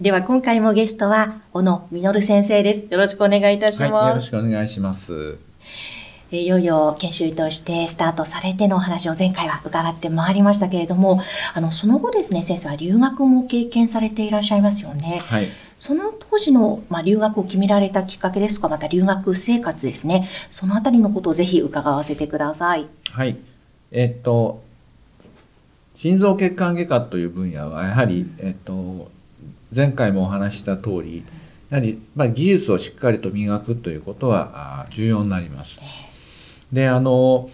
では今回もゲストは小野実先生ですよろしくお願いいたします、はい、よろしくお願いしますいよいよ研修医としてスタートされてのお話を前回は伺ってまいりましたけれども、あのその後ですね、先生は留学も経験されていらっしゃいますよね。はい。その当時の、まあ、留学を決められたきっかけですとか、また留学生活ですね、そのあたりのことをぜひ伺わせてください。はい。えっと、心臓血管外科という分野は、やはり、えっと、前回もお話した通り、やはり、まあ、技術をしっかりと磨くということは重要になります。で、あの、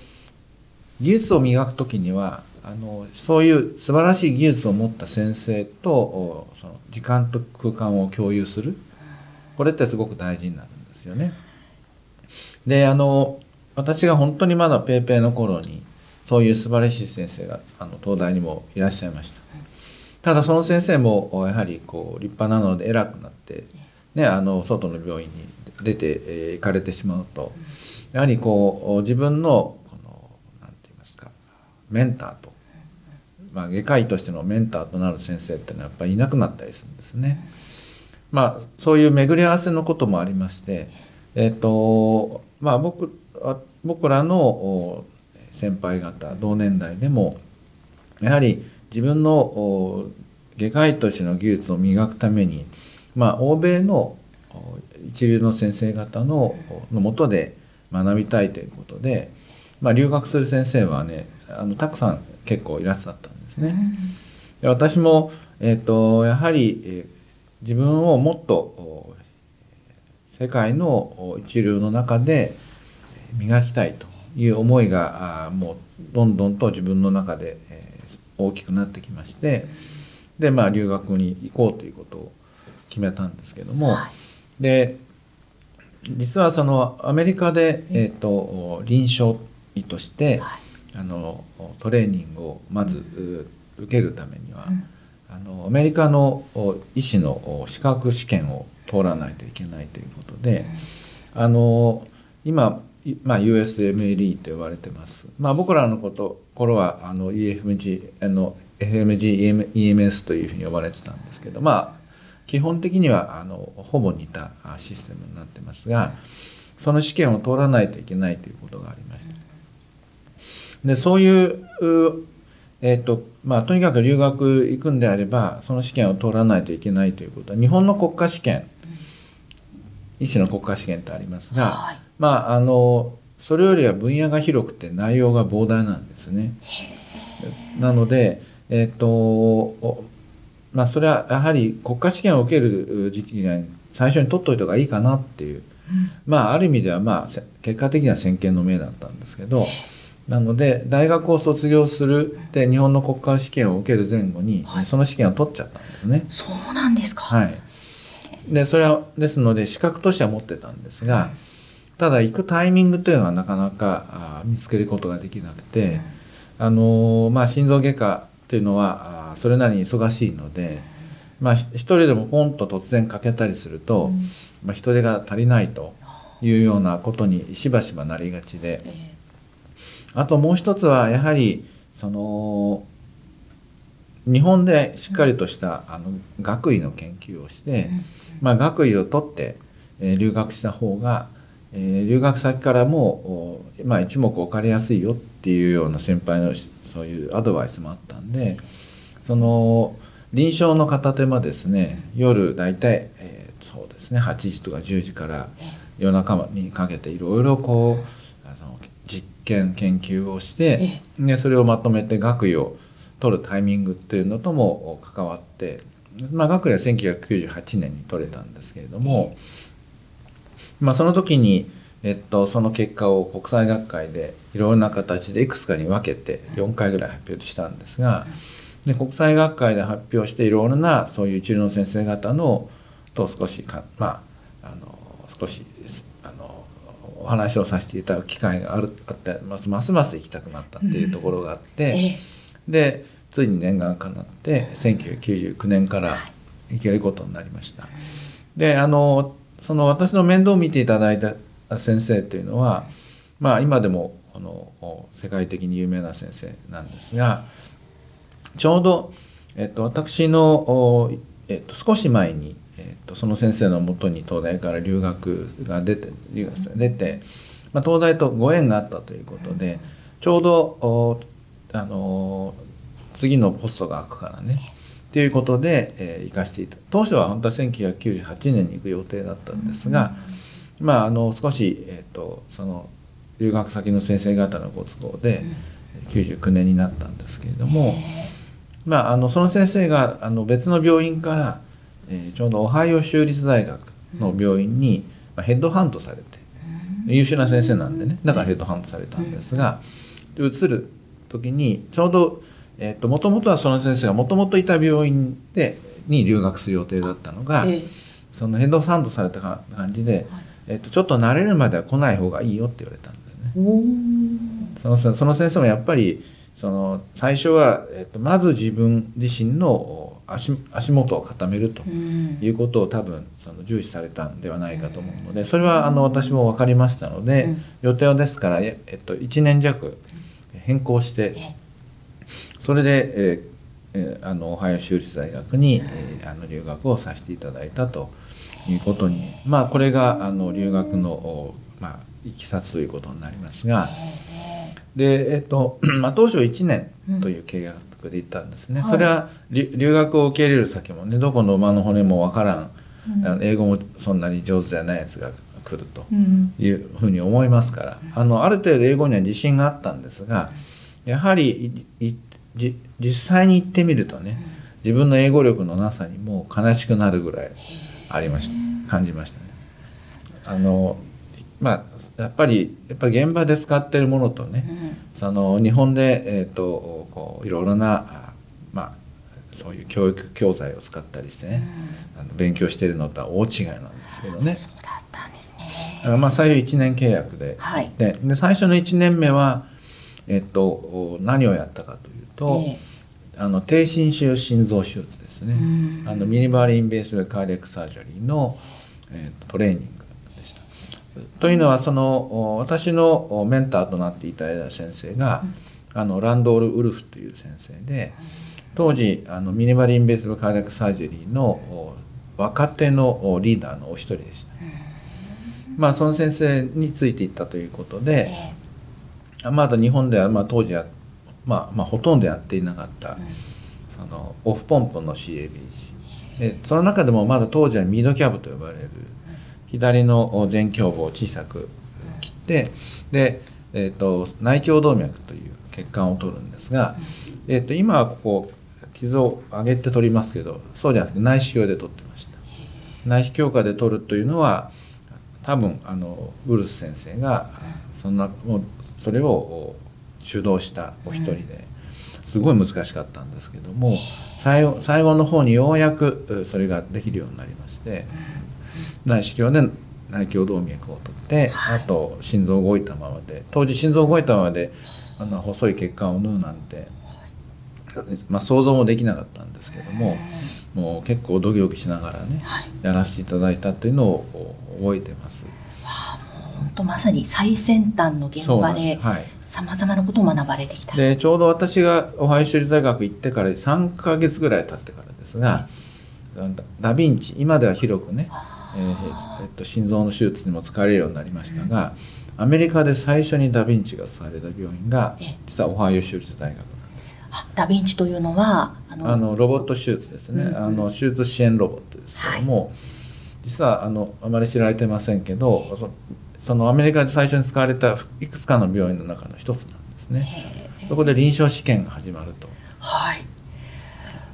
技術を磨くときには、あのそういう素晴らしい技術を持った先生とその時間と空間を共有するこれってすごく大事になるんですよね。であの私が本当にまだ paypay の頃にそういう素晴らしい先生があの東大にもいらっしゃいました。ただその先生もやはりこう立派なので偉くなって、ね、あの外の病院に出て、え、行かれてしまうとやはりこう自分のこの何て言いますかメンターとまあ、外科医としてのメンターとなる先生っていうのはやっぱりいなくなったりするんですね。まあ、そういう巡り合わせのこともありまして、えっ、ー、とまあ僕、僕らの先輩方同年代でもやはり自分の外科医としての技術を磨くために、まあ、欧米の一流の先生方ののもとで学びたいということで、まあ、留学する先生はねあのたくさん結構いらっしゃったんですね。で私も、えーと、やはり、えー、自分をもっと世界の一流の中で磨きたいという思いがあもうどんどんと自分の中で、えー、大きくなってきましてでまあ留学に行こうということを決めたんですけども、はい、で実はそのアメリカで、えーと、臨床医として、はい、あのトレーニングをまず受けるためには、うん、あのアメリカの医師の資格試験を通らないといけないということで、うん、あの今、まあ、USMLE と言われてます。まあ、僕らのこと頃はあの EFMG あの FMGEMS というふうに呼ばれてたんですけどまあ基本的にはあのほぼ似たシステムになってますがその試験を通らないといけないということがありました。でそういうえっ、とまあ、とにかく留学行くんであればその試験を通らないといけないということは日本の国家試験、医師の国家試験ってありますが、はい、まああのそれよりは分野が広くて内容が膨大なんですね。なので、えっ、ー、とまあ、それはやはり国家試験を受ける時期に最初に取っといた方がいいかなっていう、うん、まあある意味ではまあ結果的には先見の明だったんですけど。なので大学を卒業するで日本の国家試験を受ける前後に、はい、その試験を取っちゃったんですね。そうなんですか。はい。でそれはですので資格としては持ってたんですが、はい、ただ行くタイミングというのはなかなかあ見つけることができなくて、うん、あのまあ心臓外科っていうのはあそれなりに忙しいので、まあ一人でもポンと突然かけたりすると、うん、まあ人手が足りないというようなことにしばしばなりがちで。えーあともう一つはやはりその日本でしっかりとしたあの学位の研究をして、まあ、学位を取って、えー、留学した方が、えー、留学先からも、まあ、一目置かれやすいよっていうような先輩のそういうアドバイスもあったんでその臨床の片手間ですね夜大体、えー、そうですね8時とか10時から夜中にかけていろいろこう験研究をしてでそれをまとめて学位を取るタイミングっていうのとも関わって、まあ、学位は1998年に取れたんですけれども、まあ、その時に、えっと、その結果を国際学会でいろんな形でいくつかに分けて4回ぐらい発表したんですがで国際学会で発表していろんなそういう一流の先生方のと少しかまああの少しあのお話をさせていただく機会があるあってますますます行きたくなったっていうところがあって、ええ。でついに念願かなって1999年から行けることになりました。であのその私の面倒を見ていただいた先生というのは、まあ、今でもこの世界的に有名な先生なんですがちょうど、えっと、私の、えっと、少し前に、えっと、その先生のもとに東大から留学が出て留学出て、まあ、東大とご縁があったということでちょうどあの次のポストが開くからねということで、えー行かせていた当初は本当は1998年に行く予定だったんですが、まああの少し、えー、とその留学先の先生方のご都合で99年になったんですけれども、まあ、あのその先生があの別の病院から、えーちょうどオハイオ州立大学の病院に、まあ、ヘッドハントされて優秀な先生なんでねだからヘッドハントされたんですが、で移る時にちょうどもともとはその先生がもともといた病院でに留学する予定だったのが、ええ。そのヘッドハントされたか感じで、えっと、ちょっと慣れるまでは来ない方がいいよって言われたんですね。そのその先生もやっぱりその最初は、えっと、まず自分自身の足足元を固めるとうん。いうことを多分その重視されたんではないかと思うのでそれはあの私も分かりましたので、うん。予定はですから、ええっと、1年弱変更してえそれで、えーえーあのオハイオ州立大学に、えーあの留学をさせていただいたということにまあこれがあの留学の、おまあ、いきさつということになりますが。で、えっと まあ、当初1年という計画で行ったんですね、はい。それは留留学を受け入れる先もねどこの馬の骨もわからん、あの英語もそんなに上手じゃないやつが来るとうん。いうふうに思いますから。あのある程度英語には自信があったんですがやはりいいじ実際に行ってみるとね自分の英語力のなさにもう悲しくなるぐらいありました。感じましたね。あのまあやっぱりやっぱり現場で使ってるものとね、その日本で、えー、とこういろいろなあまあそういう教育教材を使ったりしてね、あの勉強しているのとは大違いなんですけどね。そうだったんですね。まあ最初1年契約で,、はい。でで最初の1年目は、えっとお何をやったかというと、えあの低侵襲心臓手術ですね、うん。あの minimally invasive cardiac surgery の、えーとトレーニングでした。というのはそのお私のおメンターとなっていただいた先生が、あのランドール・ウルフという先生で当時あの minimally invasive cardiac surgery のお若手のおリーダーのお一人でした。まあその先生についていったということで、まだ日本では、まあ、当時は、まあ、まあほとんどやっていなかった、そのオフポンプの CABG でその中でもまだ当時は MIDCAB と呼ばれる左の前胸部を小さく切ってで、えー、と内胸動脈という血管を取るんですが、えー、と今はここ傷を上げて取りますけどそうじゃなくて内視鏡で取ってました。内視鏡下で取るというのは多分あのウルス先生がそんなもうそれを主導したお一人ですごい難しかったんですけども最後最後の方にようやくうそれができるようになりまして内視鏡で内胸動脈を取ってあと心臓動いたままで当時心臓動いたままであの細い血管を縫うなんて、まあ、想像もできなかったんですけどももう結構ドキドキしながらねはい。やらせていただいたというのを覚えてます。本当まさに最先端の現場でさまざまなことを学ばれてきた。でちょうど私がオハイオ州立大学行ってから3ヶ月ぐらい経ってからですが、ダダヴィンチ今では広くね、えーえっと、心臓の手術にも使われるようになりましたが、アメリカで最初にダヴィンチが使われた病院がええ。実はオハイオ州立大学ダヴィンチというのはあのあのロボット手術ですね、うんうん。あの手術支援ロボットですけども、実はあのあまり知られてませんけどそそのアメリカで最初に使われたいくつかの病院の中の一つなんですね。そこで臨床試験が始まると。はい。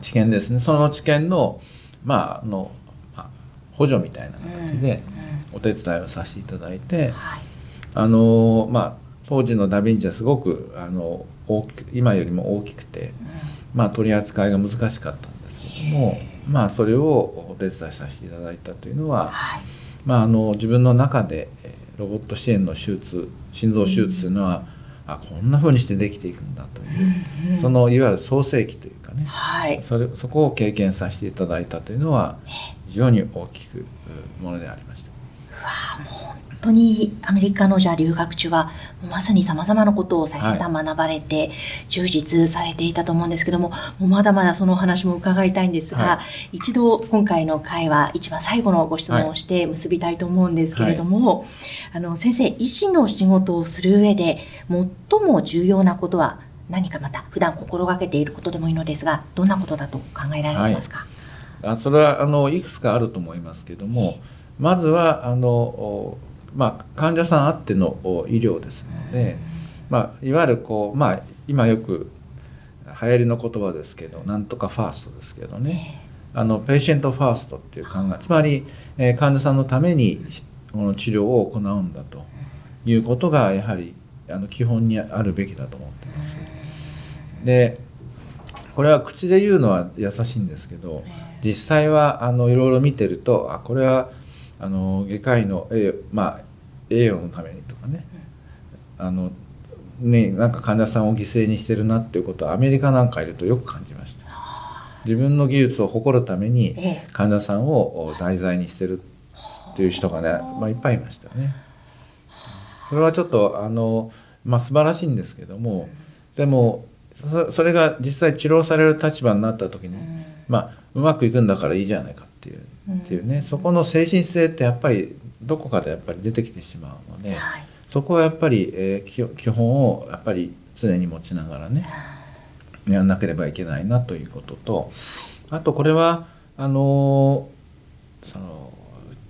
治験ですねその治験の,、まああのまあ補助みたいな形でお手伝いをさせていただいて、はい。あのまあ当時のダ・ヴィンチはすごくあの大きく今よりも大きくて、まあ、取り扱いが難しかったんですけどもまあ、それをお手伝いさせていただいたというのは、はい。まあ、あの自分の中でえーロボット支援の手術心臓手術というのは、あこんな風にしてできていくんだという、そのいわゆる創世期というかねはい。それそこを経験させていただいたというのは非常に大きくうものでありました。本当にアメリカのじゃあ留学中はまさにさまざまなことを最先端学ばれて充実されていたと思うんですけども,、もうまだまだそのお話も伺いたいんですが、は一度今回の会は一番最後のご質問をして結びたいと思うんですけれども、あの先生医師の仕事をする上で最も重要なことは何かまた普段心がけていることでもいいのですがどんなことだと考えられますか、あそれはあのいくつかあると思いますけどもまずはあの、おまあ、患者さんあってのお医療ですので、まあ、いわゆるこう、まあ、今よく流行りの言葉ですけどなんとかファーストですけどね。あの patient first っていう考えつまり、えー患者さんのためにこの治療を行うんだということがやはりあの基本にあるべきだと思っています。でこれは口で言うのは優しいんですけど実際はあのいろいろ見てるとあこれはあの外科医の栄,、まあ、栄養のためにとかね。あのねなんか患者さんを犠牲にしてるなっていうことはアメリカなんかいるとよく感じました。自分の技術を誇るためにええ。患者さんを題材にしてるっていう人がね、まあ、いっぱいいましたね。それはちょっとあの、まあ、素晴らしいんですけどもでもそそれが実際治療される立場になった時に、まあうまくいくんだからいいじゃないかっていう,、っていうねそこの精神性ってやっぱりどこかでやっぱり出てきてしまうので、はい。そこはやっぱり、えー基基本をやっぱり常に持ちながらねやらなければいけないなということとあとこれはあのーその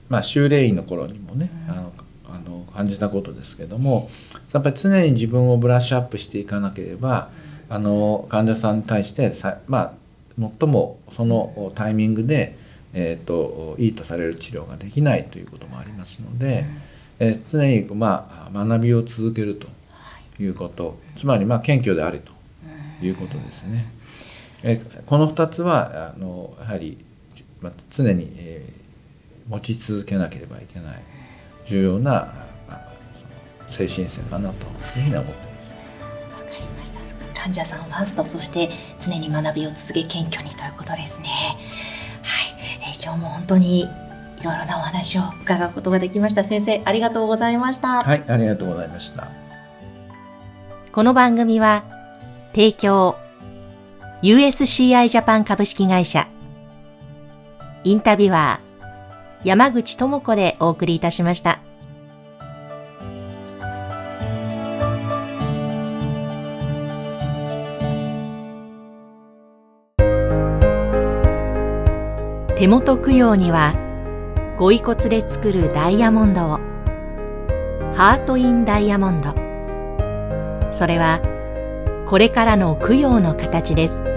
まあ修霊院の頃にもね、あのあの感じたことですけどもやっぱり常に自分をブラッシュアップしていかなければあの患者さんに対してさまあ最もそのタイミングで、えー、といいとされる治療ができないということもありますので、えー常に、まあ、学びを続けるということつまり、まあ、謙虚であれということですね。えーこの2つはあのやはり、まあ、常に、えー持ち続けなければいけない重要なあその精神性かなというふうには思っています。わかりました。患者さんファースト、そして常に学びを続け謙虚にということですね。今日も本当にいろいろなお話を伺うことができました。先生、ありがとうございました。はい、ありがとうございました。この番組は提供 USCI ジャパン株式会社インタビュアー山口智子でお送りいたしました。手元供養にはご遺骨で作るダイヤモンドをハート・イン・ダイヤモンド。それはこれからの供養の形です。